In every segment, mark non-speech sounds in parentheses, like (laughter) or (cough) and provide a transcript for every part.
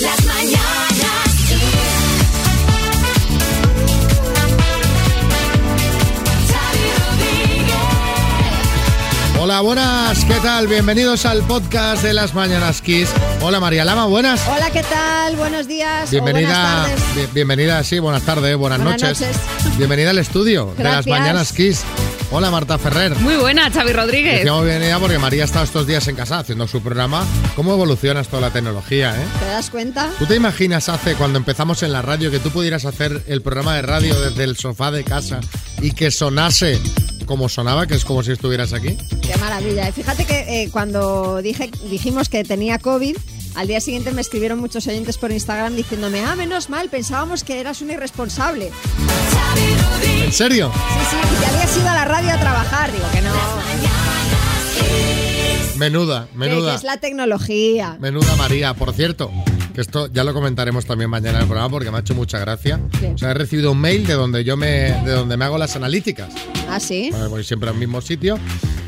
Las mañanas Kiss. Hola, buenas, ¿qué tal? Bienvenidos al podcast de las Mañanas Kiss. Hola María Lama, buenas. Hola, ¿qué tal? Buenos días. o Bienvenida, buenas tardes. bi- bienvenida, sí, buenas tardes, buenas, Buenas noches. noches. Bienvenida al estudio de las. Mañanas Kiss. Hola Marta Ferrer. Muy buena, Xavi Rodríguez. Decíamos bienvenida porque María ha estado estos días en casa haciendo su programa. ¿Cómo evoluciona toda la tecnología, eh? ¿Te das cuenta? ¿Tú te imaginas hace cuando empezamos en la radio que tú pudieras hacer el programa de radio desde el sofá de casa y que sonase como sonaba, que es como si estuvieras aquí? Qué maravilla. Y fíjate que eh, cuando dije, dijimos que tenía COVID, al día siguiente me escribieron muchos oyentes por Instagram diciéndome, ah, menos mal, pensábamos que eras un irresponsable. ¿En serio? Sí, sí, que habías ido a la radio a trabajar. Digo que no. Menuda, menuda. que es la tecnología. Menuda María, por cierto, que esto ya lo comentaremos también mañana en el programa porque me ha hecho mucha gracia. Sí. O sea, he recibido un mail de donde yo me, de donde me hago las analíticas. Ah, sí. Bueno, Voy siempre al mismo sitio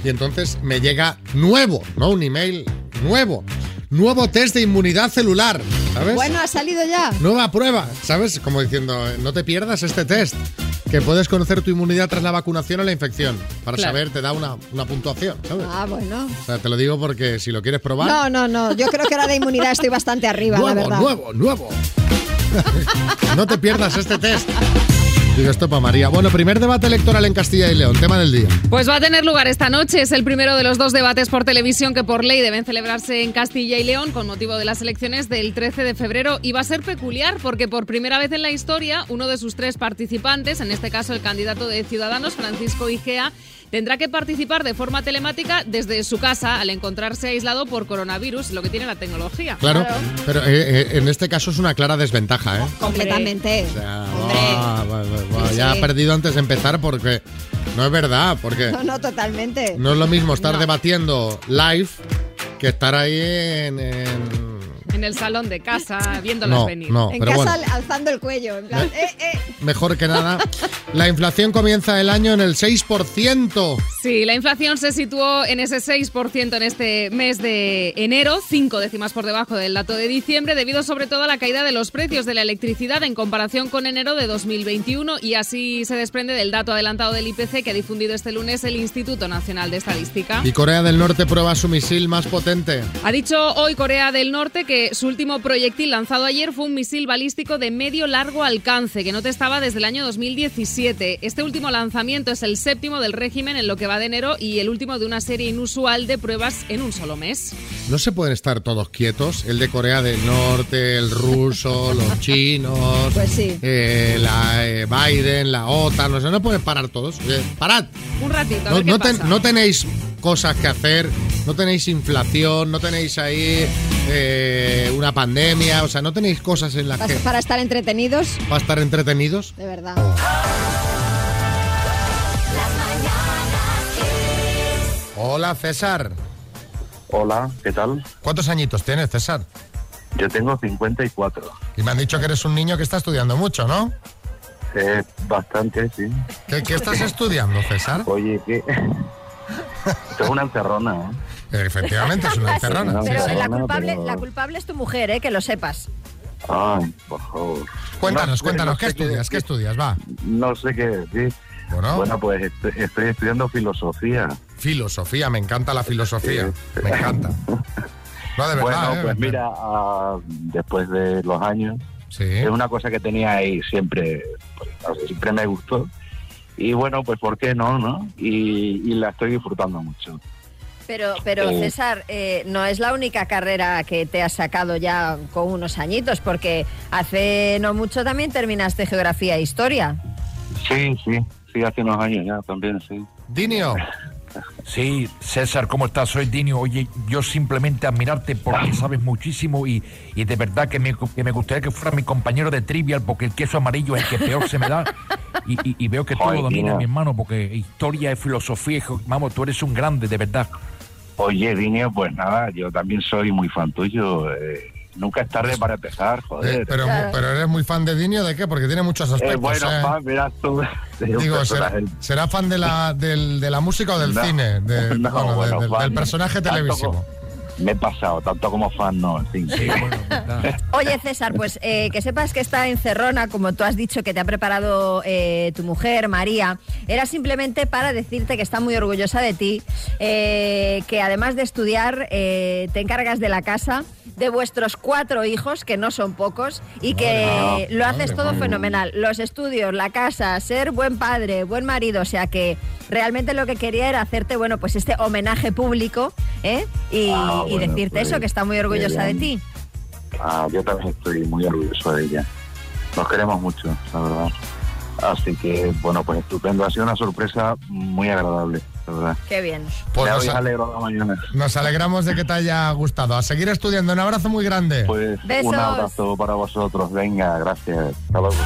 y entonces me llega nuevo, no un email nuevo, nuevo test de inmunidad celular, ¿sabes? Bueno, ha salido ya. Nueva prueba, ¿sabes? Como diciendo, no te pierdas este test, que puedes conocer tu inmunidad tras la vacunación o la infección. Para Claro. saber, te da una, una puntuación, ¿sabes? Ah, bueno. O sea, te lo digo porque si lo quieres probar. No, no, no. Yo creo que ahora de inmunidad estoy bastante arriba, la nuevo, verdad. nuevo, nuevo. (laughs) no te pierdas este test. Digo esto para María. Bueno, primer debate electoral en Castilla y León, tema del día. Pues va a tener lugar esta noche. Es el primero de los dos debates por televisión que por ley deben celebrarse en Castilla y León con motivo de las elecciones del 13 de febrero. Y va a ser peculiar porque por primera vez en la historia, uno de sus tres participantes, en este caso el candidato de Ciudadanos, Francisco Igea, tendrá que participar de forma telemática desde su casa al encontrarse aislado por coronavirus, lo que tiene la tecnología. Claro, Claro. pero eh, eh, en este caso es una clara desventaja, ¿eh? Completamente. O sea, Sí, ya sí. ha perdido antes de empezar porque no es verdad, porque No, no, totalmente. no es lo mismo estar No. debatiendo live que estar ahí en... en- En el salón de casa, viéndolas No, venir. no, En pero casa bueno. alzando el cuello. En plan, eh, eh. Mejor que nada, (laughs) la inflación comienza el año en el 6%. Sí, la inflación se situó en ese 6% en este mes de enero, cinco décimas por debajo del dato de diciembre, debido sobre todo a la caída de los precios de la electricidad en comparación con enero de 2021 y así se desprende del dato adelantado del IPC que ha difundido este lunes el Instituto Nacional de Estadística. Y Corea del Norte prueba su misil más potente. Ha dicho hoy Corea del Norte que su último proyectil lanzado ayer fue un misil balístico de medio largo alcance que no testaba desde el año 2017. Este último lanzamiento es el séptimo del régimen en lo que va de enero y el último de una serie inusual de pruebas en un solo mes. No se pueden estar todos quietos. El de Corea del Norte, el ruso, (laughs) los chinos, Pues sí. eh, la eh, Biden, la OTAN. No, sé, no pueden parar todos. Eh, parad. Un ratito, a No, ver qué no ten- pasa. no tenéis cosas que hacer, no tenéis inflación, no tenéis ahí eh, una pandemia. O sea, no tenéis cosas en las Para, que para estar entretenidos, para estar entretenidos. de verdad. Hola, César. Hola, ¿qué tal? ¿Cuántos añitos tienes, César? Yo tengo 54. Y me han dicho que eres un niño que está estudiando mucho, ¿no? Eh, bastante, sí. ¿Qué, qué estás estudiando, César? Oye, ¿qué? Esto es una encerrona, ¿eh? Efectivamente, es una encerrona. sí, Pero sí. la culpable, pero- la culpable es tu mujer, ¿eh? que lo sepas. Ay, por favor. Cuéntanos, No cuéntanos, no ¿qué estudias? ¿Qué estudias? Va. No sé qué decir. Bueno, Bueno, pues estoy, estoy estudiando filosofía. Filosofía, me encanta la filosofía. Sí. Me encanta. No, de verdad. bueno, ¿eh? pues mira, ah, después de los años, Sí. es una cosa que tenía ahí siempre, pues, siempre me gustó. Y bueno, pues ¿por qué no, no? Y, y la estoy disfrutando mucho. Pero, pero Eh. César, eh, no es la única carrera que te has sacado ya con unos añitos, porque hace no mucho también terminaste geografía e historia. Sí, sí, sí, hace unos años ya también, sí. Dinio, (laughs) Sí, César, ¿cómo estás? Soy Dinio. Oye, yo simplemente admirarte porque sabes muchísimo y, y de verdad que me, que me gustaría que fuera mi compañero de trivial porque el queso amarillo es el que peor se me da. Y, y- y veo que todo Joder, domina mi hermano porque historia, filosofía, y- vamos, tú eres un grande, de verdad. Oye, Dinio, pues nada, yo también soy muy fan tuyo. eh, nunca es tarde para empezar, joder. eh, pero, pero eres muy fan de Dinio, ¿de qué? Porque tiene muchos Eh, aspectos. bueno, ¿eh? fan, verás tú. (laughs) Digo, ¿será, fan de la, del- de la música o del No, cine? De- (laughs) no, bueno, de- bueno, del, fan. del personaje televisivo. como- me he pasado, tanto como fan no, en fin. Sí, bueno, (laughs) nada. Oye, César, pues eh, que sepas que esta encerrona, como tú has dicho que te ha preparado eh, tu mujer, María, era simplemente para decirte que está muy orgullosa de ti, eh, que además de estudiar, eh, te encargas de la casa, de vuestros cuatro hijos, que no son pocos, y que lo haces todo fenomenal. Los estudios, la casa, ser buen padre, buen marido, o sea que realmente lo que quería era hacerte, bueno, pues este homenaje público, ¿eh? Y, Ah, y decirte pues, eso, que está muy orgullosa de ti. Ah, yo también estoy muy orgulloso de ella. Nos queremos mucho, la verdad. Así que, bueno, pues estupendo. Ha sido una sorpresa muy agradable, la verdad. Qué bien. Pues nos, alegrado la mañana. nos alegramos de que te haya gustado. A seguir estudiando. Un abrazo muy grande. Pues Besos. un abrazo para vosotros. Venga, gracias. Hasta luego.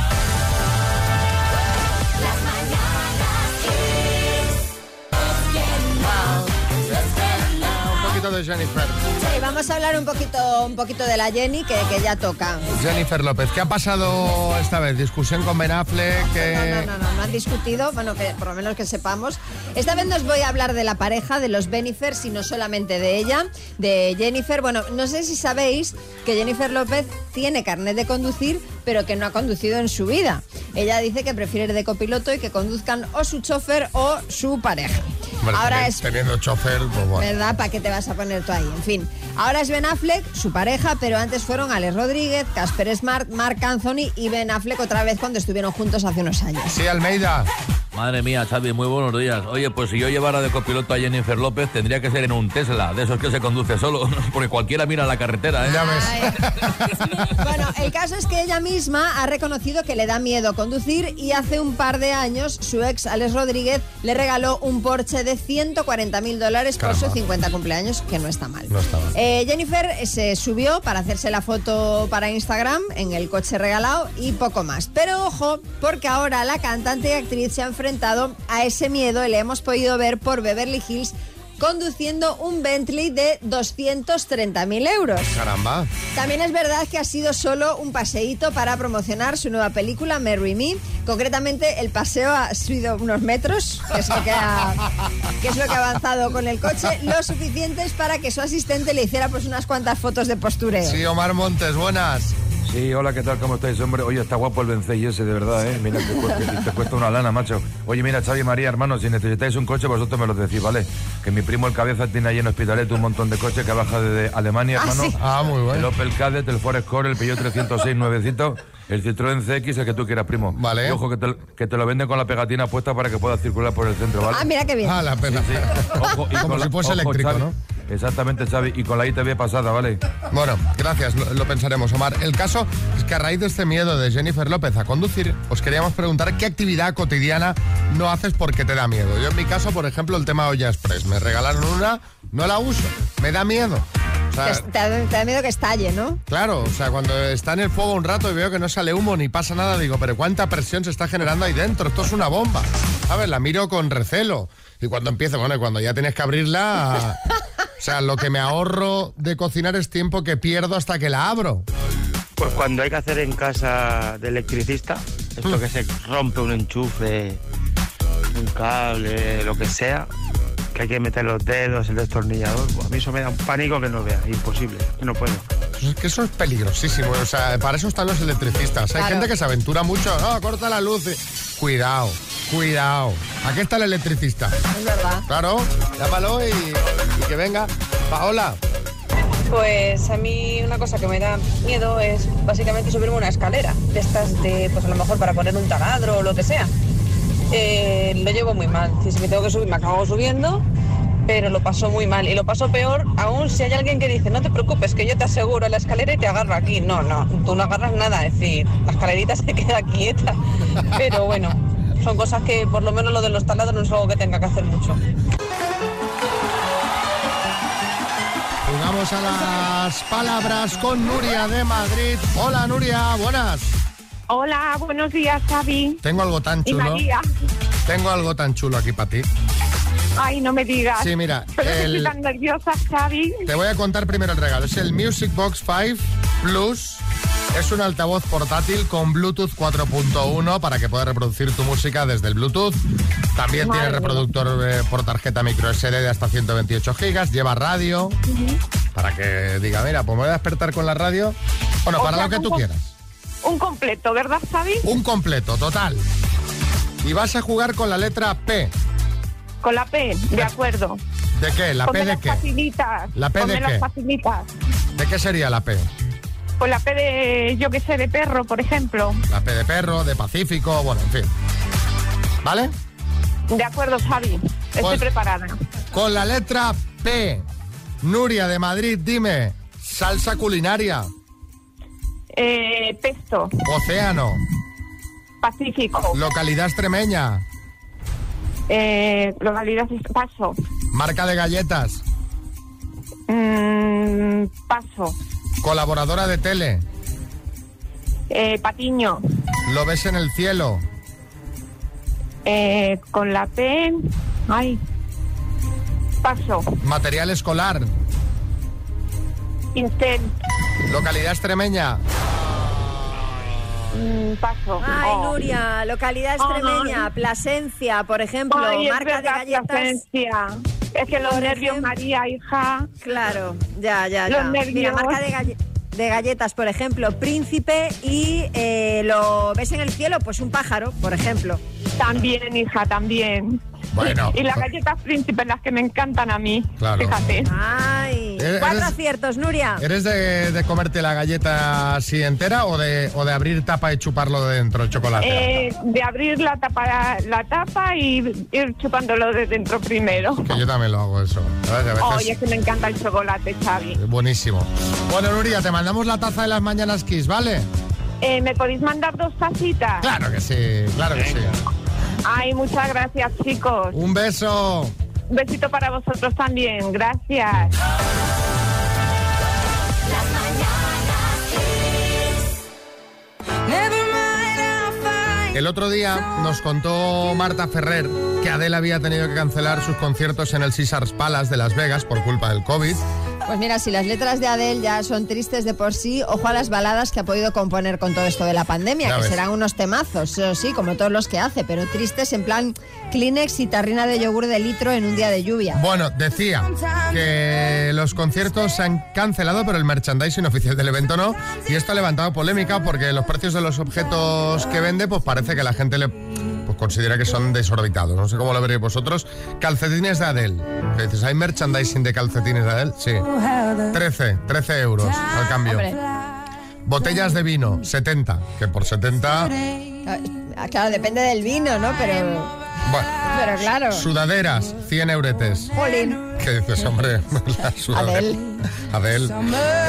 Poquito de Jennifer. Sí, vamos a hablar un poquito, un poquito de la Jenny, que, que ya toca. Jennifer López. ¿Qué ha pasado esta vez? ¿Discusión con Ben Affleck? No, que- no, no, no, no han discutido, bueno, que por lo menos que sepamos. Esta vez nos voy a hablar de la pareja, de los Benifers y no solamente de ella, de Jennifer. Bueno, no sé si sabéis que Jennifer López tiene carnet de conducir, pero que no ha conducido en su vida. Ella dice que prefiere ir de copiloto y que conduzcan o su chofer o su pareja. Ahora es Teniendo chofer, pues bueno. ¿Verdad? ¿Para qué te vas a poner tú ahí? En fin. Ahora es Ben Affleck, su pareja, pero antes fueron Alex Rodríguez, Casper Smart, Mark Anthony y Ben Affleck otra vez cuando estuvieron juntos hace unos años. Sí, Almeida. Madre mía, Xavi, muy buenos días. Oye, pues si yo llevara de copiloto a Jennifer López, tendría que ser en un Tesla, de esos que se conduce solo, (laughs) porque cualquiera mira la carretera, ¿eh? Ya ves. Bueno, el caso es que ella misma ha reconocido que le da miedo conducir y hace un par de años su ex Alex Rodríguez le regaló un Porsche de 140 mil dólares por su 50 cumpleaños, que no está mal. No está mal. Eh, Jennifer se subió para hacerse la foto para Instagram en el coche regalado y poco más. Pero ojo, porque ahora la cantante y actriz se ha enfrentado a ese miedo y le hemos podido ver por Beverly Hills conduciendo un Bentley de 230 mil euros. Caramba. También es verdad que ha sido solo un paseíto para promocionar su nueva película Marry Me. Concretamente, el paseo ha sido unos metros, que es lo que ha, que es lo que ha avanzado con el coche, lo suficientes para que su asistente le hiciera pues unas cuantas fotos de postureo. Sí, Omar Montes, buenas. Sí, hola, ¿qué tal? ¿Cómo estáis, hombre? Oye, está guapo el Vencey ese, de verdad, ¿eh? Mira, te, cuesta- te cuesta una lana, macho. Oye, mira, Xavi María, hermano, si necesitáis un coche, vosotros me lo decís, ¿vale? Que mi primo el cabeza tiene ahí en Hospitalet un montón de coches que baja desde Alemania, Ah, hermano. sí. Ah, muy El bueno. Opel Kadett, el Ford Escort, el Peugeot 306 nuevecito, el Citroën CX, el que tú quieras, primo. Vale. Y ojo, que te, que te lo venden con la pegatina puesta para que puedas circular por el centro, ¿vale? Ah, mira qué bien. Ah, la pena. Sí, ojo, y Como con si la- fuese ojo, eléctrico, Xavi. ¿no? Exactamente, Xavi. Y con la ITV pasada, ¿vale? Bueno, gracias, lo, lo pensaremos, Omar. El caso es que a raíz de este miedo de Jennifer López a conducir, os queríamos preguntar qué actividad cotidiana no haces porque te da miedo. Yo en mi caso, por ejemplo, el tema olla express. Me regalaron una, no la uso, me da miedo. O sea, Te, te da- te da miedo que estalle, ¿no? Claro, o sea, cuando está en el fuego un rato y veo que no sale humo ni pasa nada, digo, pero ¿cuánta presión se está generando ahí dentro? Esto es una bomba. ¿Sabes? La miro con recelo. Y cuando empiezo, bueno, y cuando ya tienes que abrirla... O sea, lo que me ahorro de cocinar es tiempo que pierdo hasta que la abro. Pues cuando hay que hacer en casa de electricista, esto que se rompe un enchufe, un cable, lo que sea, que hay que meter los dedos, el destornillador, pues a mí eso me da un pánico que no vea, imposible, que no puedo. Pues es que eso es peligrosísimo. O sea, para eso están los electricistas. Hay Claro. gente que se aventura mucho. No, corta la luz. y- Cuidado, cuidado. Aquí está el electricista. Es verdad. Claro, llámalo y, y que venga. Paola. Pues a mí una cosa que me da miedo es básicamente subirme una escalera, de estas de, pues a lo mejor para poner un taladro o lo que sea. Eh, lo llevo muy mal. Si me tengo que subir, me acabo subiendo, pero lo paso muy mal. Y lo paso peor aún si hay alguien que dice, no te preocupes, que yo te aseguro la escalera y te agarro aquí. No, no, tú no agarras nada, es decir, la escalerita (laughs) se queda quieta. Pero bueno, son cosas que por lo menos lo de los taladros no es algo que tenga que hacer mucho. Jugamos a las palabras con Nuria de Madrid. Hola Nuria, buenas. Hola, buenos días, Xavi. Tengo algo tan chulo. Tengo algo tan chulo aquí para ti. Ay, no me digas. Sí, mira, el- nerviosa, Xavi. te voy a contar primero el regalo. Es el Music Box 5 Plus Es un altavoz portátil con Bluetooth 4.1 para que puedas reproducir tu música desde el Bluetooth. También Madre tiene reproductor eh, por tarjeta micro SD de hasta 128 gigas. Lleva radio para que diga, mira, pues me voy a despertar con la radio. Bueno, O para sea, lo que tú quieras. Un completo, ¿verdad, Xavi? Un completo, total. Y vas a jugar con la letra P. Con la P, de acuerdo. ¿De qué? ¿La P de las qué? facilitas. ¿La P de qué? facilitas. ¿De qué sería la P? Con la P de, yo que sé, de perro, por ejemplo. La P de perro, de Pacífico, bueno, en fin. ¿Vale? De acuerdo, Xavi. Estoy Pues- preparada. Con la letra P. Nuria de Madrid, dime. Salsa culinaria. Eh, pesto, Océano. Pacífico, Localidad extremeña. eh, localidad Paso, Marca de galletas. Mm, Paso, Colaboradora de tele. eh, Patiño, Lo ves en el cielo. eh, con la P, ay, Paso, Material escolar. Pincel, Localidad extremeña. mm, Paso. Ay, Oh. Nuria, localidad extremeña, Plasencia, por ejemplo, Ay, marca de galletas. Plasencia. Es que los nervios, María, hija. Claro, ya, ya, Los ya. nervios. Mira, marca de, galle- de galletas, por ejemplo, príncipe y eh, lo ves en el cielo, pues un pájaro, por ejemplo. También, hija, también. Bueno. Y las galletas príncipes, las que me encantan a mí. Claro. Fíjate. Ay, Eres- cuatro aciertos, Nuria. ¿Eres de, de comerte la galleta así entera o de, o de abrir tapa y chuparlo de dentro el chocolate? Eh, de abrir la tapa, la tapa y ir chupándolo de dentro primero. Que yo también lo hago eso. Oye, es que me encanta el chocolate, Xavi. buenísimo. Bueno, Nuria, te mandamos la taza de las mañanas Kiss, ¿vale? Eh, ¿Me podéis mandar dos tacitas? Claro que sí, claro que sí. Ay, muchas gracias, chicos. Un beso. Un besito para vosotros también. Gracias. El otro día nos contó Marta Ferrer que Adele había tenido que cancelar sus conciertos en el Caesars Palace de Las Vegas por culpa del COVID. Pues mira, si las letras de Adele ya son tristes de por sí, ojo a las baladas que ha podido componer con todo esto de la pandemia, Ya que ves. serán unos temazos, eso sí, como todos los que hace, pero tristes en plan Kleenex y tarrina de yogur de litro en un día de lluvia. Bueno, decía que los conciertos se han cancelado, pero el merchandising oficial del evento no. Y esto ha levantado polémica porque los precios de los objetos que vende, pues parece que la gente le considera que son desorbitados. No sé cómo lo veréis vosotros. Calcetines de Adele. Que dices, ¿hay merchandising de calcetines de Adele? Sí. 13, 13 euros al cambio. Hombre, Botellas de vino, 70. Que por 70... ah, claro, depende del vino, ¿no? Pero, Bueno, pero claro. sudaderas, 100 euretes. Jolín. ¿Qué dices, hombre? (laughs) La. Adele. Adele.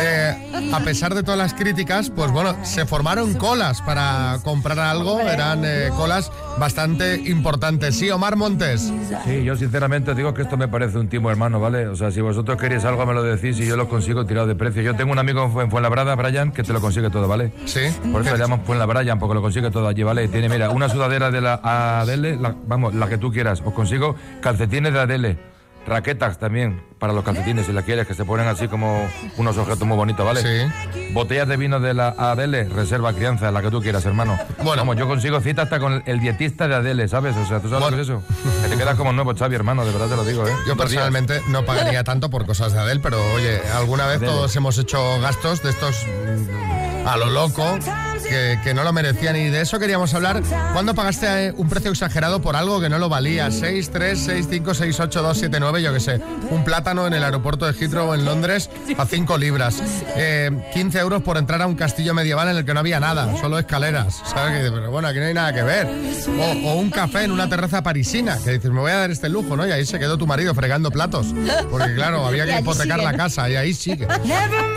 Eh, a pesar de todas las críticas, pues bueno, se formaron colas para comprar algo. Eran eh, colas bastante importantes. Sí, Omar Montes. Sí, yo sinceramente digo que esto me parece un timo hermano, ¿vale? O sea, si vosotros queréis algo me lo decís y yo lo consigo tirado de precio. Yo tengo un amigo en Fu- en Fuenlabrada, Brian, que te lo consigue todo, ¿vale? Sí. Por eso le llaman Fuenlabrada, porque lo consigue todo allí, ¿vale? Tiene, mira, una sudadera de la Adele, la- vamos, la que tú quieras. Os consigo calcetines de Adele. Raquetas también para los calcetines, si la quieres, que se ponen así como unos objetos muy bonitos, ¿vale? Sí. Botellas de vino de la Adele, reserva crianza, la que tú quieras, hermano. Bueno. Vamos, yo consigo cita hasta con el dietista de Adele, ¿sabes? O sea, ¿tú sabes Bueno. lo que es eso? Que te quedas como nuevo, Xavi, hermano, de verdad te lo digo, ¿eh? Yo personalmente no pagaría tanto por cosas de Adele, pero oye, alguna vez Adele. todos hemos hecho gastos de estos mm, a lo loco que, que no lo merecían. Y de eso queríamos hablar. ¿Cuándo pagaste eh, un precio exagerado por algo que no lo valía? 6, 3, 6, 5, 6, 8, 2, 7, 9, yo qué sé. Un plátano en el aeropuerto de Heathrow en Londres a 5 libras. Eh, 15 euros por entrar a un castillo medieval en el que no había nada, solo escaleras. ¿Sabes? Pero bueno, aquí no hay nada que ver. O, o un café en una terraza parisina, que dices, me voy a dar este lujo, ¿no? Y ahí se quedó tu marido fregando platos. Porque claro, había que (laughs) hipotecar sigue, la casa y ahí sigue.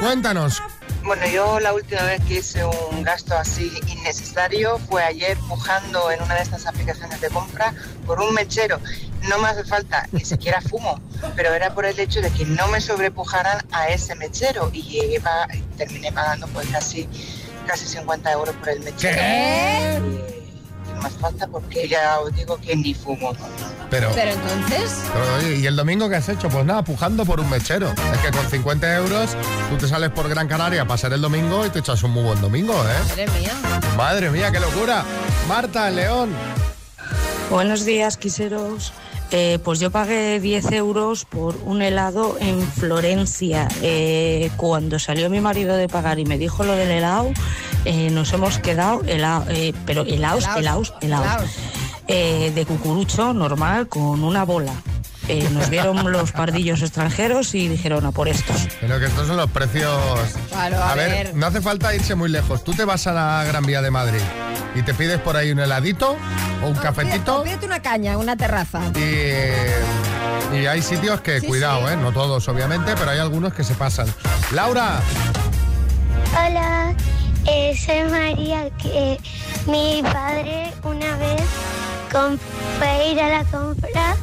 Cuéntanos. Bueno, yo la última vez que hice un gasto así innecesario fue ayer pujando en una de estas aplicaciones de compra por un mechero. No me hace falta, ni (laughs) siquiera fumo, pero era por el hecho de que no me sobrepujaran a ese mechero y llegué pa- terminé pagando pues casi, casi 50 euros por el mechero. ¿Qué? Más falta porque ya os digo que ni fumo. Pero, Pero entonces, pero, oye, ¿y el domingo qué has hecho? Pues nada, pujando por un mechero. Es que con 50 euros tú te sales por Gran Canaria a pasar el domingo y te echas un muy buen domingo, ¿eh? madre mía. Madre mía, qué locura. Marta, León. Buenos días, quiseros. Eh, pues yo pagué 10 euros por un helado en Florencia. Eh, cuando salió mi marido de pagar y me dijo lo del helado, eh, nos hemos quedado helado, eh, pero helados, helados, helados. Eh, de cucurucho normal con una bola. Eh, nos vieron los pardillos extranjeros y dijeron a por estos. Pero que estos son los precios. Claro, a ver, ver. no hace falta irse muy lejos. Tú te vas a la Gran Vía de Madrid y te pides por ahí un heladito o un No, cafetito. pídete- Pídete una caña, una terraza. Y, y hay sitios que, Sí, cuidado, sí. ¿eh? no todos obviamente, pero hay algunos que se pasan. Laura, Hola, eh, soy María. Que mi padre una vez fue a ir a la compra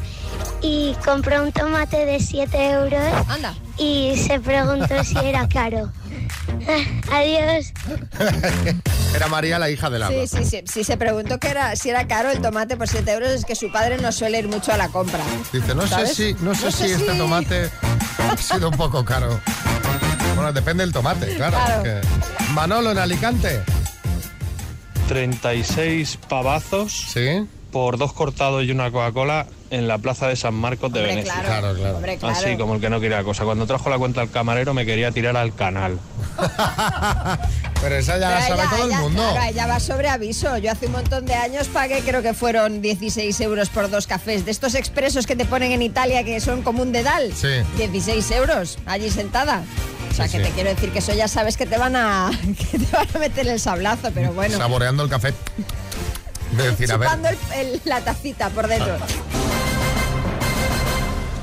y compró un tomate de 7 euros Anda. y se preguntó si era (laughs) caro. Adiós. era María la hija de Laura. Sí, sí, sí. Si se preguntó que era, si era caro el tomate por 7 euros, es que su padre no suele ir mucho a la compra. Dice, no sé si, no sé No si sé este si- tomate ha sido un poco caro. Bueno, depende del tomate, claro. Claro. es que- Manolo en Alicante. 36 pavazos Sí. Por dos cortados y una Coca-Cola en la plaza de San Marcos de Hombre, Venecia. claro. Claro, claro. Hombre, claro. Así como el que no quería cosa. Cuando trajo la cuenta al camarero me quería tirar al canal. (laughs) Pero esa ya la sabe ella- todo el mundo. Claro, ella va sobre aviso. Yo hace un montón de años pagué, creo que fueron 16 euros por dos cafés. De estos expresos que te ponen en Italia que son como un dedal. Sí. 16 euros, allí sentada. O sea, Sí, que sí. te quiero decir que eso ya sabes que te van a, (laughs) que te van a meter el sablazo, pero bueno. Saboreando el café. De decir, a ver. El- el- la tacita por dentro.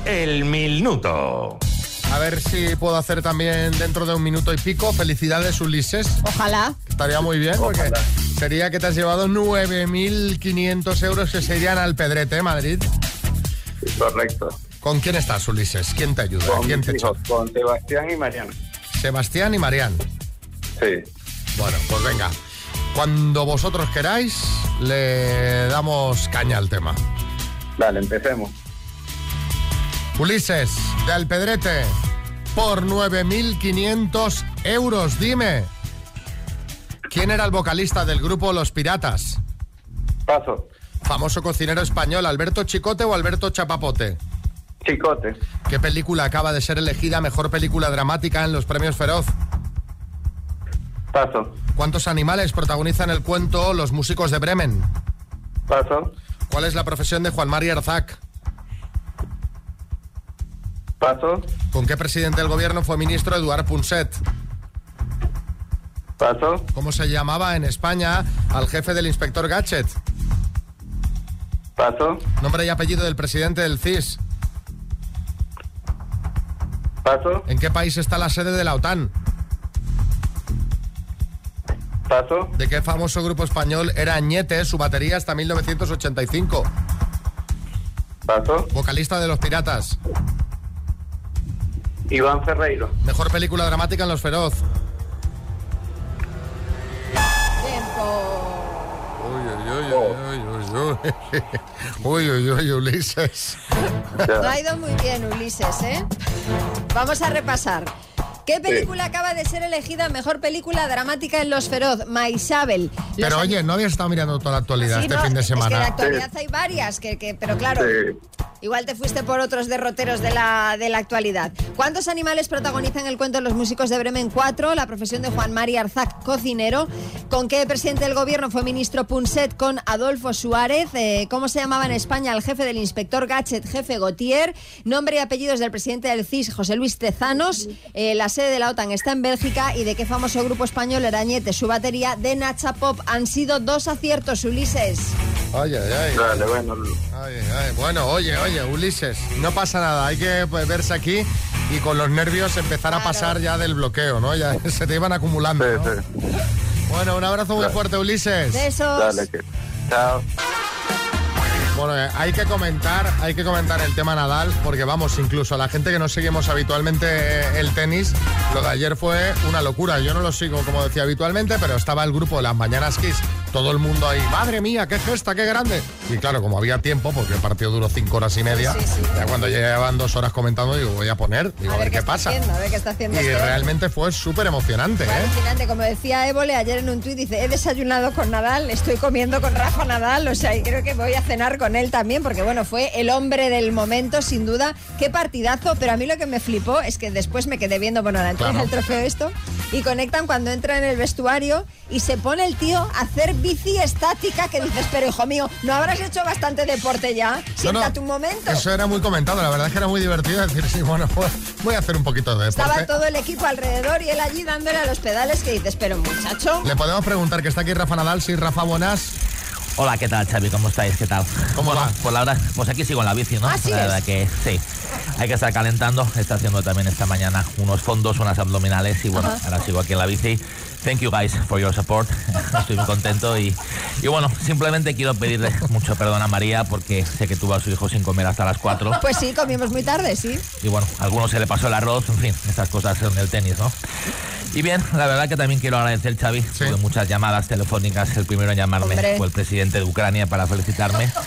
El minuto. A ver si puedo hacer también dentro de un minuto y pico. Felicidades, Ulises. Ojalá. Estaría muy bien porque sería que te has llevado 9.500 euros que se irían al Pedrete, ¿eh, Madrid. Correcto. ¿Con quién estás, Ulises? ¿Quién te ayuda? Con ¿Quién mis te echa? hijos, con Sebastián y Mariana. Sebastián y Marián. Sí. Bueno, pues venga. Cuando vosotros queráis, le damos caña al tema. Dale, empecemos. Ulises, de Alpedrete, por 9.500 euros, dime. ¿Quién era el vocalista del grupo Los Piratas? Paso. Famoso cocinero español, ¿Alberto Chicote o Alberto Chapapote? Chicote. ¿Qué película acaba de ser elegida mejor película dramática en los premios Feroz? Paso. ¿Cuántos animales protagonizan el cuento Los músicos de Bremen? Paso. ¿Cuál es la profesión de Juan María Arzac? Paso. ¿Con qué presidente del gobierno fue ministro Eduard Punset? Paso. ¿Cómo se llamaba en España al jefe del inspector Gadget? Paso. Nombre y apellido del presidente del CIS. Paso. ¿En qué país está la sede de la OTAN? Paso. ¿De qué famoso grupo español era Añete, su batería hasta 1985? Paso. Vocalista de Los Piratas. Iván Ferreiro. Mejor película dramática en Los Feroz. Uy, uy, uy, uy, uy. Uy, uy, (laughs) uy, Ulises. No ha ido muy bien, Ulises, ¿eh? Vamos a repasar. ¿Qué película acaba de ser elegida mejor película dramática en Los Feroz? Maisabel. Pero oye, no habías estado mirando toda la actualidad Sí, este no, fin de Es que de semana. actualidad hay varias, que, que- pero claro, igual te fuiste por otros derroteros de la, de la actualidad. ¿Cuántos animales protagonizan el cuento Los músicos de Bremen 4? La profesión de Juan María Arzac, cocinero. ¿Con qué presidente del gobierno fue ministro Punset? Con Adolfo Suárez. Eh, ¿Cómo se llamaba en España el jefe del inspector Gachet, jefe Gautier? Nombre y apellidos del presidente del CIS, José Luis Tezanos. Eh, la sede de la OTAN está en Bélgica. ¿Y de qué famoso grupo español era Añete, su batería? De Nacha Pop. Han sido dos aciertos, Ulises. Ay, ay, ay. Dale, bueno. Ay, ay, Bueno, oye, oye, Ulises, no pasa nada, hay que pues, verse aquí y con los nervios empezar a pasar ya del bloqueo, ¿no? Ya (laughs) se te iban acumulando. ¿no? Bueno, un abrazo muy fuerte, Ulises. Besos. Dale, que. Chao. Bueno, eh, hay que comentar, hay que comentar el tema Nadal, porque vamos, incluso a la gente que no seguimos habitualmente eh, el tenis, lo de ayer fue una locura. Yo no lo sigo como decía habitualmente, pero estaba el grupo de las Mañanas Kiss todo el mundo ahí, madre mía, qué gesta, qué grande. Y claro, como había tiempo, porque el partido duró cinco horas y media, ya cuando llevaban dos horas comentando, digo, voy a poner, digo, a ver, qué, pasa. haciendo, a ver qué está haciendo Y este hombre. realmente fue súper emocionante, Fue ¿eh? alucinante, como decía Évole ayer en un tuit, dice, he desayunado con Nadal, estoy comiendo con Rafa Nadal, o sea, y creo que voy a cenar con él también, porque bueno, fue el hombre del momento, sin duda, qué partidazo, pero a mí lo que me flipó es que después me quedé viendo, bueno, la entrega Claro. del trofeo esto, y conectan cuando entra en el vestuario y se pone el tío a hacer bici estática, que dices, pero hijo mío, ¿no habrás hecho bastante deporte ya? No, no, Siéntate un momento. Eso era muy comentado, la verdad es que era muy divertido decir, sí, bueno, pues, voy a hacer un poquito de deporte. Estaba todo el equipo alrededor y él allí dándole a los pedales que dices, pero muchacho... Le podemos preguntar que está aquí Rafa Nadal, sí, Rafa, buenas. Hola, ¿qué tal, Xavi? ¿Cómo estáis? ¿Qué tal? ¿Cómo Bueno, va? Pues la verdad, pues aquí sigo en la bici, ¿no? Así la es. verdad que sí. Hay que estar calentando. Está haciendo también esta mañana unos fondos, unas abdominales y bueno, Ajá. ahora sigo aquí en la bici. Thank you guys for your support. (laughs) Estoy muy contento y, y bueno, simplemente quiero pedirle mucho perdón a María porque sé que tuvo a su hijo sin comer hasta las 4 (laughs) Pues sí, comimos muy tarde, sí. y bueno, a algunos se le pasó el arroz, en fin, estas cosas en el tenis, ¿no? Y bien, la verdad que también quiero agradecer, Xavi, tuve muchas llamadas telefónicas, el primero en llamarme Hombre. fue el presidente de Ucrania para felicitarme. (laughs)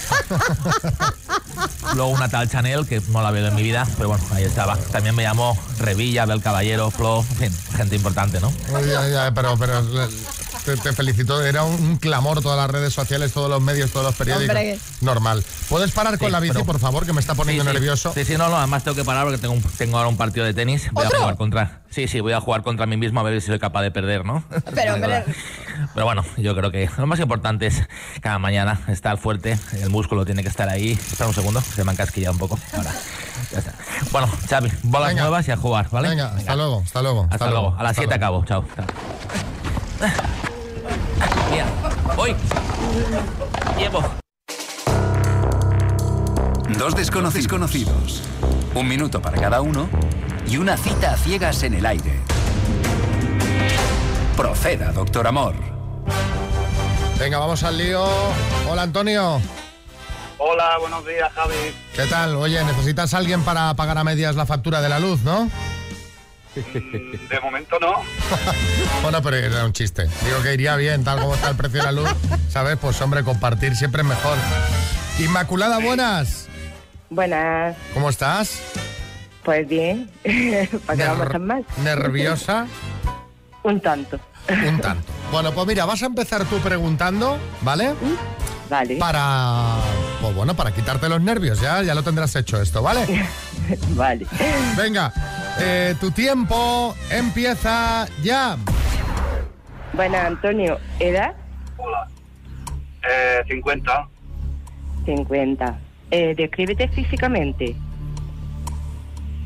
Luego una tal Chanel, que no la veo en mi vida, pero bueno, ahí estaba. También me llamó Revilla, Bel Caballero, Flo, en fin, gente importante, ¿no? Ay, ay, pero, pero te, te felicito, era un, un clamor todas las redes sociales, todos los medios, todos los periódicos. Hombre. Normal. ¿Puedes parar con Sí, la bici, pero- por favor, que me está poniendo Sí, sí. nervioso? Sí, sí, no, no, además tengo que parar porque tengo, un- tengo ahora un partido de tenis. Voy ¿Otro? a jugar contra. Sí, sí, voy a jugar contra mí mismo a ver si soy capaz de perder, ¿no? (laughs) Pero, bueno, yo creo que lo más importante es cada mañana estar fuerte, el músculo tiene que estar ahí. Espera un segundo, se me han casquillado un poco. Ahora, ya está. Bueno, Xavi, bolas Venga. nuevas y a jugar, ¿vale? Venga, hasta luego, hasta luego. Hasta, luego. A las hasta 7 luego. acabo, chao. chao. Mira, voy. Llevo. Dos desconocidos conocidos. Un minuto para cada uno y una cita a ciegas en el aire. Proceda, doctor Amor. Venga, vamos al lío. Hola, Antonio. Hola, buenos días, Javi. ¿Qué tal? Oye, necesitas a alguien para pagar a medias la factura de la luz, ¿no? De momento no. (laughs) Bueno, pero era un chiste. Digo que iría bien, tal como está el precio de la luz. ¿Sabes? Pues hombre, compartir siempre es mejor. Inmaculada, buenas. Buenas, ¿Cómo estás? pues bien. (laughs) ¿Para qué vamos a estar mal? ¿Nerviosa? (laughs) Un tanto. Un tanto. Bueno, pues mira, vas a empezar tú preguntando, ¿vale? Vale. Para, pues bueno, para quitarte los nervios, ya, ya lo tendrás hecho esto, ¿vale? vale. Venga, eh, tu tiempo empieza ya. Bueno, Antonio, ¿edad? Eh, 50. 50. Eh, descríbete físicamente.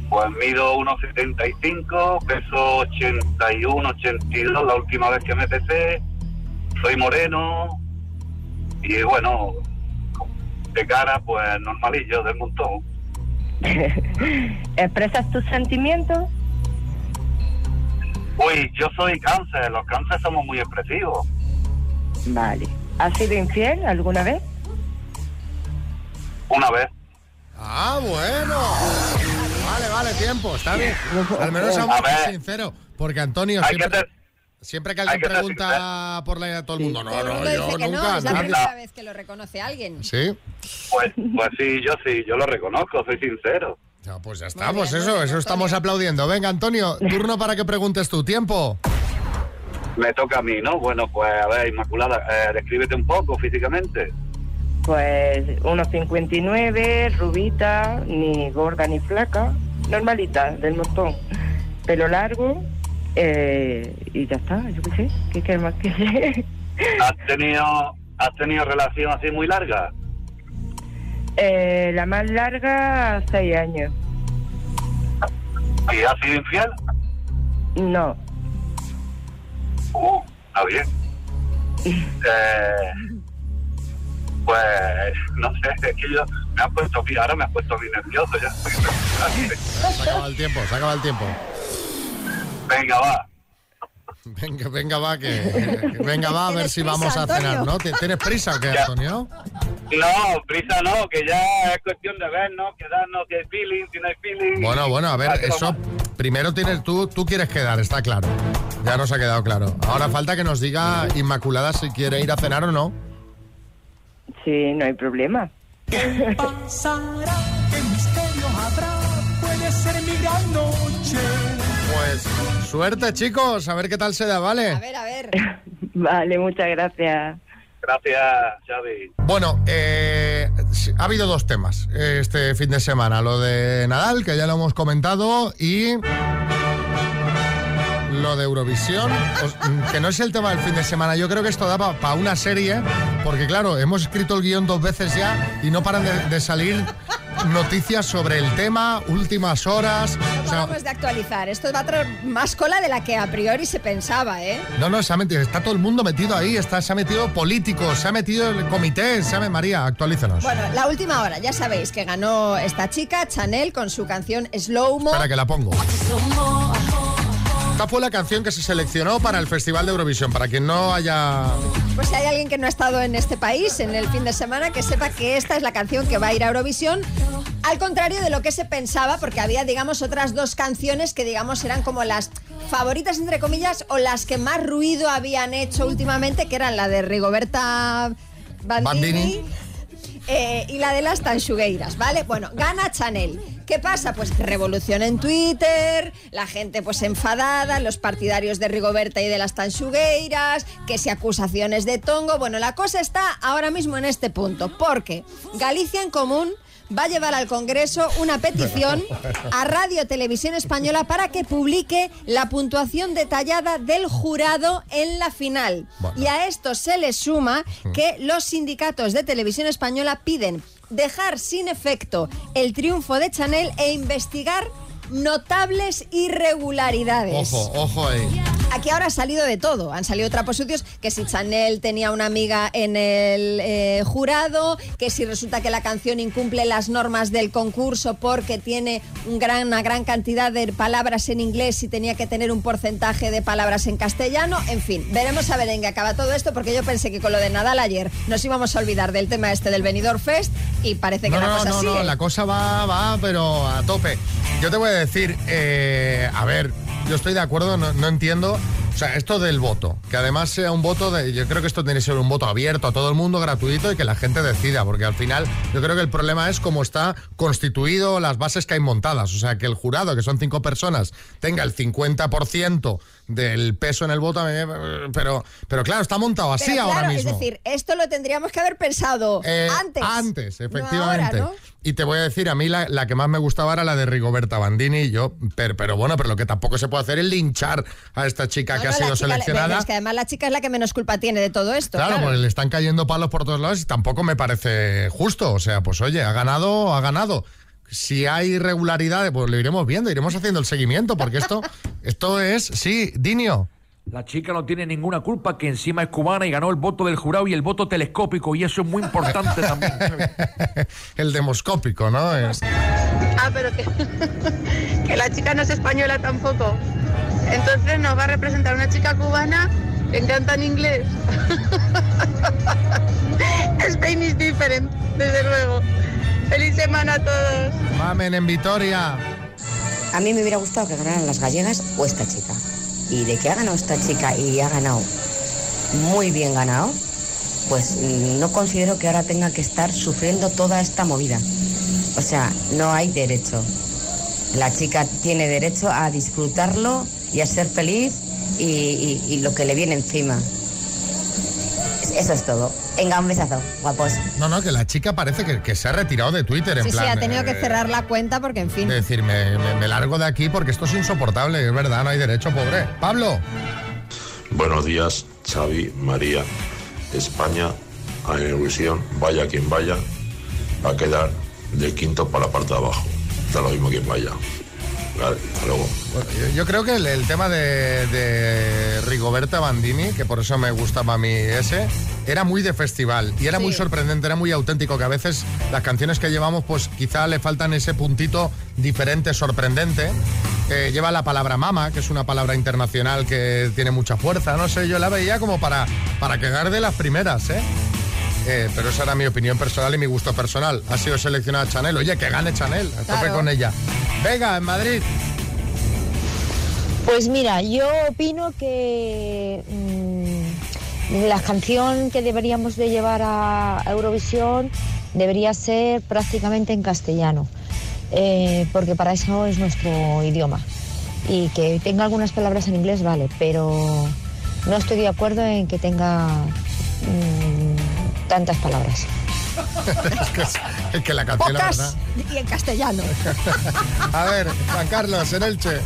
Pues mido 1,75, peso 81, 82 la última vez que me pesé. Soy moreno. Y bueno, de cara, pues normalillo del montón. (laughs) ¿Expresas tus sentimientos? Uy, yo soy cáncer. Los cánceres somos muy expresivos. Vale. ¿Has sido infiel alguna vez? Una vez. Ah, bueno. Vale, vale, tiempo, está bien. (laughs) Al menos A sinceros. Porque Antonio, Hay que siempre, que alguien que pregunta por la todo el mundo, no, no, mundo yo dice que nunca, no, es la primera vez que lo reconoce alguien. Sí, Pues, pues sí, yo sí, yo lo reconozco, soy sincero. Ya, pues ya está, pues eso, eso estamos aplaudiendo. Venga, Antonio, turno para que preguntes tu tiempo. Me toca a mí, ¿no? Bueno, pues a ver, Inmaculada, eh, descríbete un poco físicamente. Pues 1,59, rubita, ni gorda ni flaca, normalita, del montón. Pelo largo eh, y ya está, yo qué sé, ¿qué quieres más (laughs) que ¿Has tenido, has tenido relación así muy larga? eh, La más larga, seis años. ¿Y has sido infiel? No, Uh, está bien. (laughs) Eh, pues, no sé, es que yo me ha puesto, ahora me ha puesto bien nervioso ya. Se acaba el tiempo, se acaba el tiempo. Venga, va. Venga, venga, va, que, (laughs) que venga, va, a ver ¿Tienes si prisa, vamos a cenar? ¿no? ¿Ti- ¿Tienes prisa o qué. Antonio? No, prisa no, que ya es cuestión de vernos, quedarnos, si hay feeling, si no hay feeling. Bueno, bueno, a ver, eso, primero tienes tú, tú quieres quedar, está claro. Ya nos ha quedado claro. Ahora falta que nos diga Inmaculada si quiere ir a cenar o no. Sí, no hay problema. pasará? ¿Qué misterio suerte, chicos. A ver qué tal se da, ¿vale? A ver, a ver. (laughs) Vale, muchas gracias. Gracias, Xavi. Bueno, eh, ha habido dos temas este fin de semana. Lo de Nadal, que ya lo hemos comentado, y lo de Eurovisión, os- mm, que no es el tema del fin de semana. Yo creo que esto da para una serie, porque claro, hemos escrito el guion dos veces ya y no paran de, de salir noticias sobre el tema, últimas horas. O sea, Vamos de actualizar. Esto va a traer más cola de la que a priori se pensaba, ¿eh? no, no, se ha metido, está todo el mundo metido ahí, está, se ha metido políticos, se ha metido el comité, se ha, María, actualízanos. Bueno, la última hora, ya sabéis que ganó esta chica, Chanel, con su canción Slow Mo. Espera que la pongo. Esta fue la canción que se seleccionó para el Festival de Eurovisión. Para quien no haya. Pues si hay alguien que no ha estado en este país en el fin de semana, que sepa que esta es la canción que va a ir a Eurovisión. Al contrario de lo que se pensaba, porque había, digamos, otras dos canciones que, digamos, eran como las favoritas, entre comillas, o las que más ruido habían hecho últimamente, que eran la de Rigoberta Bandini. Bandini. eh, y la de las Tanchugueiras, ¿vale? Bueno, gana Chanel. ¿Qué pasa? Pues revolución en Twitter, la gente pues enfadada, los partidarios de Rigoberta y de las Tanchugueiras, que si acusaciones de tongo. Bueno, la cosa está ahora mismo en este punto, porque Galicia en Común va a llevar al Congreso una petición a Radio Televisión Española para que publique la puntuación detallada del jurado en la final. Y a esto se le suma que los sindicatos de Televisión Española piden dejar sin efecto el triunfo de Chanel e investigar notables irregularidades. Ojo, ojo ahí. Aquí ahora ha salido de todo. Han salido trapos sucios que si Chanel tenía una amiga en el eh, jurado, que si resulta que la canción incumple las normas del concurso porque tiene un gran, una gran cantidad de palabras en inglés y tenía que tener un porcentaje de palabras en castellano. En fin, veremos a ver en qué acaba todo esto porque yo pensé que con lo de Nadal ayer nos íbamos a olvidar del tema este del Benidorm Fest y parece que No, la no, cosa no, sigue. no, la cosa va, va, pero a tope. Yo te voy a decir, eh, a ver, yo estoy de acuerdo, no, no entiendo. O sea, esto del voto, que además sea un voto de. Yo creo que esto tiene que ser un voto abierto a todo el mundo, gratuito y que la gente decida, porque al final yo creo que el problema es cómo está constituido las bases que hay montadas. O sea, que el jurado, que son cinco personas, tenga el 50% del peso en el voto, pero, pero claro, está montado así Pero ahora claro, mismo. Es decir, esto lo tendríamos que haber pensado Eh, antes. Antes, No efectivamente. ahora, ¿no? Y te voy a decir, a mí la, la que más me gustaba era la de Rigoberta Bandini. Y yo, pero, pero bueno, pero lo que tampoco se puede hacer es linchar a esta chica No, que ha sido chica- seleccionada. Es que además la chica es la que menos culpa tiene de todo esto. Claro, Claro, pues le están cayendo palos por todos lados y tampoco me parece justo. O sea, pues oye, ha ganado, ha ganado. Si hay irregularidades, pues lo iremos viendo, iremos haciendo el seguimiento, porque esto, (laughs) esto es, sí, Dinio. La chica no tiene ninguna culpa, que encima es cubana y ganó el voto del jurado y el voto telescópico, y eso es muy importante también. (laughs) El demoscópico, ¿no? Es- Ah, pero que, (laughs) que la chica no es española tampoco. Entonces nos va a representar una chica cubana que canta en inglés. Spain is different, desde luego. Feliz semana a todos. Mamen en Vitoria. A mí me hubiera gustado que ganaran las gallegas o esta chica. Y de que ha ganado esta chica y ha ganado muy bien ganado, pues no considero que ahora tenga que estar sufriendo toda esta movida. O sea, no hay derecho. La chica tiene derecho a disfrutarlo y a ser feliz y, y- y lo que le viene encima. Es- Eso es todo. Venga, un besazo, guapos. No, no, que la chica parece que, que se ha retirado de Twitter, en Sí, plan. sí, ha tenido que eh, cerrar la cuenta porque, en fin. Es decir, me, me- me largo de aquí porque esto es insoportable, es verdad, no hay derecho, pobre. Pablo. Buenos días, Xavi, María. España a Eurovisión, vaya quien vaya, va a quedar de quinto para la parte de abajo. Da lo mismo quien vaya. Vale, hasta luego. Bueno, yo, yo creo que el, el tema de, de Rigoberta Bandini, que por eso me gustaba a mí ese, era muy de festival y era muy sorprendente, era muy auténtico, que a veces las canciones que llevamos, pues quizá le faltan ese puntito diferente, sorprendente. Eh, lleva la palabra mama, que es una palabra internacional que tiene mucha fuerza, no sé, yo la veía como para, para quedar de las primeras, ¿eh? Eh, pero esa era mi opinión personal y mi gusto personal. Ha sido seleccionada Chanel. Oye, que gane Chanel. A tope con ella. Venga, en Madrid. Pues mira, yo opino que mm, la canción que deberíamos de llevar a Eurovisión debería ser prácticamente en castellano, eh, porque para eso es nuestro idioma. Y que tenga algunas palabras en inglés, vale, pero no estoy de acuerdo en que tenga mm, tantas palabras. (laughs) es, que, es que la canción, la Pocas verdad. y en castellano. (laughs) A ver, Juan Carlos, en Elche.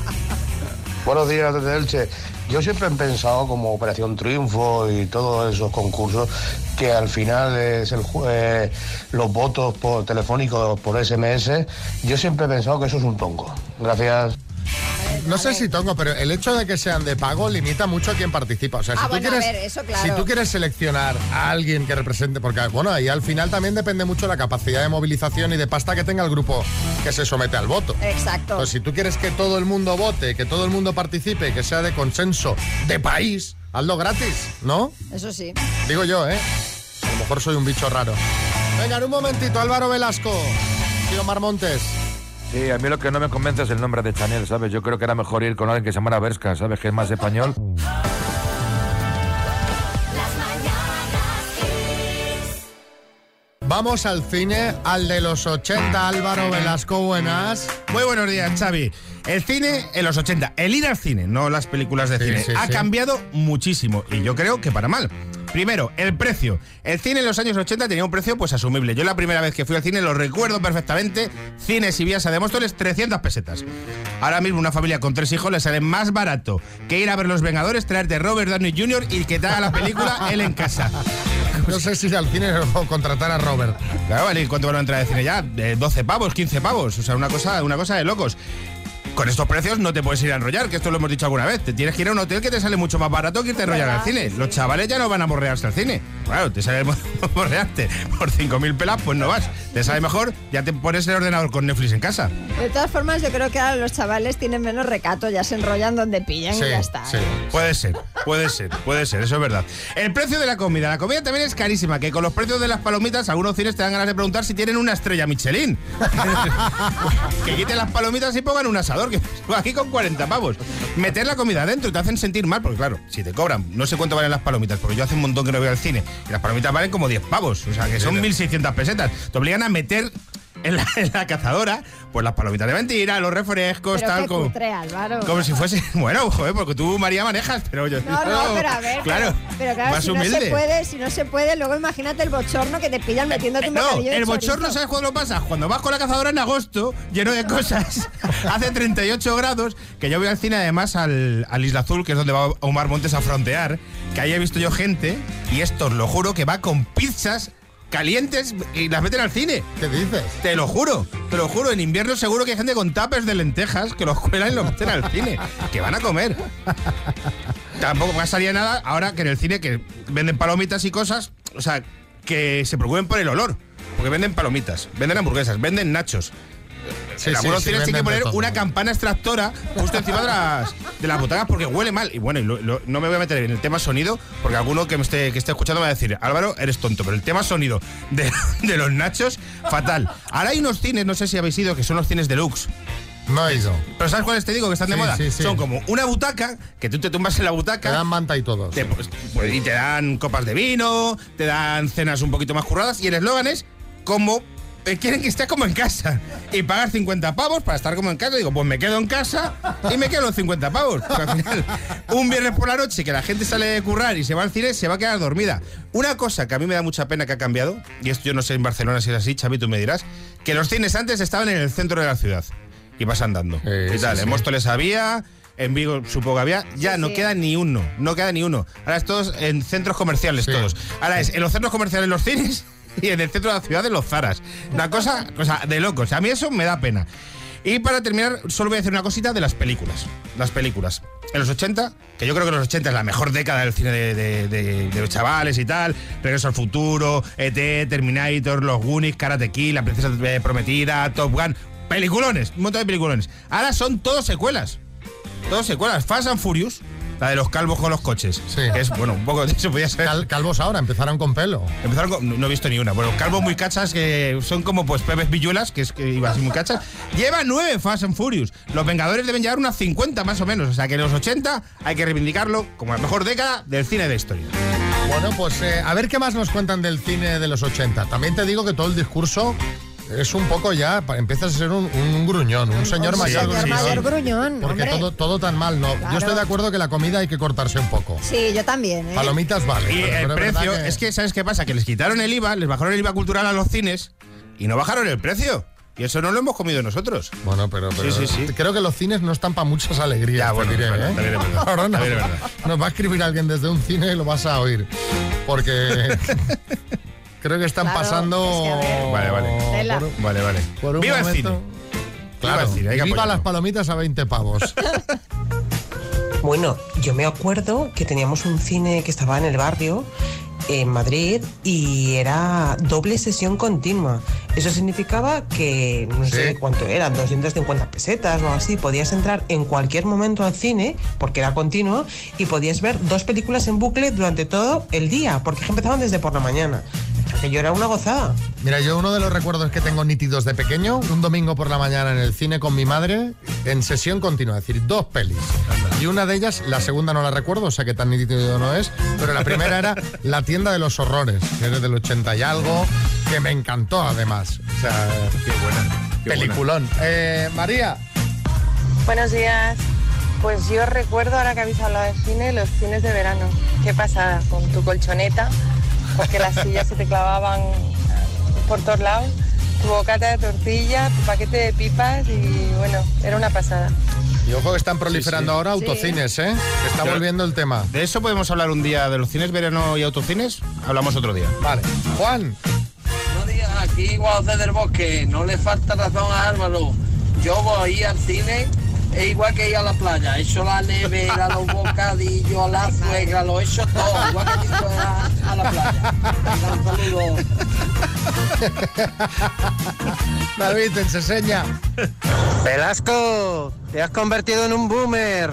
Buenos días desde Elche. Yo siempre he pensado como Operación Triunfo y todos esos concursos que al final es el, eh, los votos por telefónicos por SMS. Yo siempre he pensado que eso es un tongo. Gracias. No sé si tongo, pero el hecho de que sean de pago limita mucho a quien participa. O sea, Ah, si tú bueno, a quieres, ver, eso claro. si tú quieres seleccionar a alguien que represente, porque bueno, ahí al final también depende mucho la capacidad de movilización y de pasta que tenga el grupo que se somete al voto. Exacto. Pues si tú quieres que todo el mundo vote, que todo el mundo participe, que sea de consenso de país, hazlo gratis, ¿no? Eso sí. Digo yo, ¿eh? A lo mejor soy un bicho raro. Venga, en un momentito, Álvaro Velasco. Tío Mar Montes. Sí, a mí lo que no me convence es el nombre de Chanel, ¿sabes? Yo creo que era mejor ir con alguien que se llamara Berska, ¿sabes? Que es más español. Vamos al cine, al de los 80, Álvaro Velasco, buenas. Muy buenos días, Xavi. El cine en los 80, el ir al cine, no las películas de Sí, cine, sí, ha sí. cambiado muchísimo y yo creo que para mal. Primero, el precio. El cine en los años 80 tenía un precio pues asumible. Yo la primera vez que fui al cine lo recuerdo perfectamente. Cines y vías a de Móstoles, 300 pesetas. Ahora mismo una familia con tres hijos le sale más barato que ir a ver Los Vengadores, traerte Robert Downey Jr. y que te haga la película él en casa. (laughs) No sé si ir al cine o contratar a Robert. Claro, vale, ¿y cuánto van a entrar de cine ya? Eh, 12 pavos, 15 pavos. O sea, una cosa, una cosa de locos. Con estos precios no te puedes ir a enrollar, que esto lo hemos dicho alguna vez. Te tienes que ir a un hotel que te sale mucho más barato que irte a enrollar al cine. Los chavales ya no van a morrearse al cine. Claro, te sale (laughs) mo- morrearte por 5.000 pelas, pues no vas. Te sale mejor, ya te pones el ordenador con Netflix en casa. De todas formas, yo creo que ahora los chavales tienen menos recato, ya se enrollan donde pillan y ya está. Puede ser, puede ser, puede ser, eso es verdad. El precio de la comida. La comida también es carísima, que con los precios de las palomitas algunos cines te dan ganas de preguntar si tienen una estrella Michelin. (laughs) que quiten las palomitas y pongan un asador, que (laughs) aquí con 40 pavos. Meter la comida adentro te hacen sentir mal, porque claro, si te cobran, no sé cuánto valen las palomitas, porque yo hace un montón que no voy al cine, y las palomitas valen como 10 pavos, o sea que son 1.600 pesetas. Te obligan a meter en la, en la cazadora, pues las palomitas de mentira, los refrescos, Pero tal como... cutre, Álvaro. Como si fuese. (laughs) Bueno, joder, porque tú, María, manejas, pero yo. No, no, pero a ver. Claro. Pero, claro, más si humilde. no se puede, si no se puede, luego imagínate el bochorno que te pillan metiéndote un No, de el bochorno, chorizo. ¿sabes cuándo lo pasa? Cuando vas con la cazadora en agosto, lleno de cosas, (laughs) hace 38 grados, que yo voy al cine además al, al Isla Azul, que es donde va Omar Montes a frontear, que ahí he visto yo gente, y esto os lo juro, que va con pizzas calientes y las meten al cine. ¿Qué dices? Te lo juro, te lo juro. En invierno seguro que hay gente con tapes de lentejas que los (laughs) cuelan y los meten al cine. Que van a comer. Tampoco pasaría nada ahora que en el cine que venden palomitas y cosas, o sea, que se preocupen por el olor. Porque venden palomitas, venden hamburguesas, venden nachos. Sí, en algunos sí, cines tiene que poner todo. una campana extractora justo encima de las, de las butacas porque huele mal. Y bueno, y lo- lo- no me voy a meter en el tema sonido porque alguno que me esté, que esté escuchando me va a decir, Álvaro, eres tonto, pero el tema sonido de, (laughs) de los nachos, fatal. Ahora hay unos cines, no sé si habéis ido, que son los cines deluxe. No he ido. Pero ¿sabes cuáles te digo que están de Sí, moda? sí, sí. Son como una butaca, que tú te tumbas en la butaca. Te dan manta y todo. Te- pues, pues, y te dan copas de vino, te dan cenas un poquito más curradas y el eslogan es como quieren que estés como en casa y pagas 50 pavos para estar como en casa. Digo, pues me quedo en casa y me quedo los 50 pavos. Al final, un viernes por la noche que la gente sale de currar y se va al cine, se va a quedar dormida. Una cosa que a mí me da mucha pena que ha cambiado, y esto yo no sé en Barcelona si es así, Xavi, tú me dirás, que los cines antes estaban en el centro de la ciudad y vas andando. y sí, tal, sí. en Móstoles había, en Vigo supongo que había, ya Sí, no sí. queda ni uno, no queda ni uno. Ahora es todos en centros comerciales todos. Ahora es en los centros comerciales los cines y en el centro de la ciudad de los zaras. Una cosa, o de locos. A mí eso me da pena. Y para terminar, solo voy a decir una cosita de las películas. Las películas. En los 80, que yo creo que los 80 es la mejor década del cine de- de los chavales y tal. Regreso al futuro, ET, Terminator, Los Goonies, Karate Kid, La Princesa eh, Prometida, Top Gun. Peliculones, un montón de peliculones. Ahora son todos secuelas. Todos secuelas. Fast and Furious. La de los calvos con los coches. Sí. Que es, bueno, un poco de eso podía ser. Cal- calvos ahora, empezaron con pelo. Empezaron con- no, no he visto ni una. Bueno, calvos muy cachas que son como pues Pepes Villuelas, que es que iba así muy cachas. Lleva nueve Fast and Furious. Los Vengadores deben llevar unas 50 más o menos. O sea que en los 80 hay que reivindicarlo como la mejor década del cine de la historia. Bueno, pues eh, a ver qué más nos cuentan del cine de los 80. También te digo que todo el discurso es un poco ya, empiezas a ser un, un gruñón, un señor Un mayor señor gruñón. mayor gruñón, Porque hombre. todo, todo tan mal, ¿no? Claro. Yo estoy de acuerdo que la comida hay que cortarse un poco. Sí, yo también. ¿eh? Palomitas vale. Y pero- el pero es verdad precio, es que, ¿sabes qué pasa? Que les quitaron el IVA, les bajaron el IVA cultural a los cines y no bajaron el precio. Y eso no lo hemos comido nosotros. Bueno, pero, pero Sí, sí, sí. creo que los cines no están para muchas alegrías, te bueno, diré, verdad, ¿eh? también es verdad. (laughs) Ahora no. También es verdad. Nos va a escribir alguien desde un cine y lo vas a oír. Porque (laughs) creo que están Claro, pasando... es que. Vale, vale. Por- Vale, vale. por un ¡Viva el momento- cine! Claro, Viva el cine, hay que viva las palomitas a 20 pavos. (laughs) Bueno, yo me acuerdo que teníamos un cine que estaba en el barrio, en Madrid, y era doble sesión continua. Eso significaba que, no sé cuánto eran, 250 pesetas o algo así, podías entrar en cualquier momento al cine, porque era continuo, y podías ver dos películas en bucle durante todo el día, porque empezaban desde por la mañana. Aquello era una gozada. Mira, yo uno de los recuerdos que tengo nítidos de pequeño, un domingo por la mañana en el cine con mi madre, en sesión continua, es decir, dos pelis. Y una de ellas, la segunda no la recuerdo, o sea que tan nítido no es, pero la primera era La tienda de los horrores, que es del 80 y algo, que me encantó además. O sea, Qué buena. qué peliculón. Eh, María, Buenos días. Pues yo recuerdo, ahora que habéis hablado de cine, los cines de verano. Qué pasada, con tu colchoneta, porque las sillas se te clavaban por todos lados, tu bocata de tortilla, tu paquete de pipas y bueno, era una pasada. y ojo que están proliferando sí. ahora autocines, ¿eh? Que está Yo- volviendo el tema. ¿De eso podemos hablar un día de los cines verano y autocines? Hablamos otro día. Vale. Juan, Buenos días, aquí Guadalupe del Bosque. No le falta razón a Álvaro. Yo voy al cine, es igual que ir a la playa. He hecho la nevera, los bocadillos, la (laughs) suegra, lo he hecho todo. Igual que ir a, a la playa. Venga, un saludo. (laughs) David, te enseña. Velasco, te has convertido en un boomer.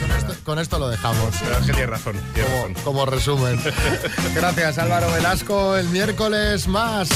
Con esto, con esto lo dejamos. Pero es que tienes razón. tienes razón. como, como resumen. (laughs) Gracias Álvaro Velasco, el miércoles más.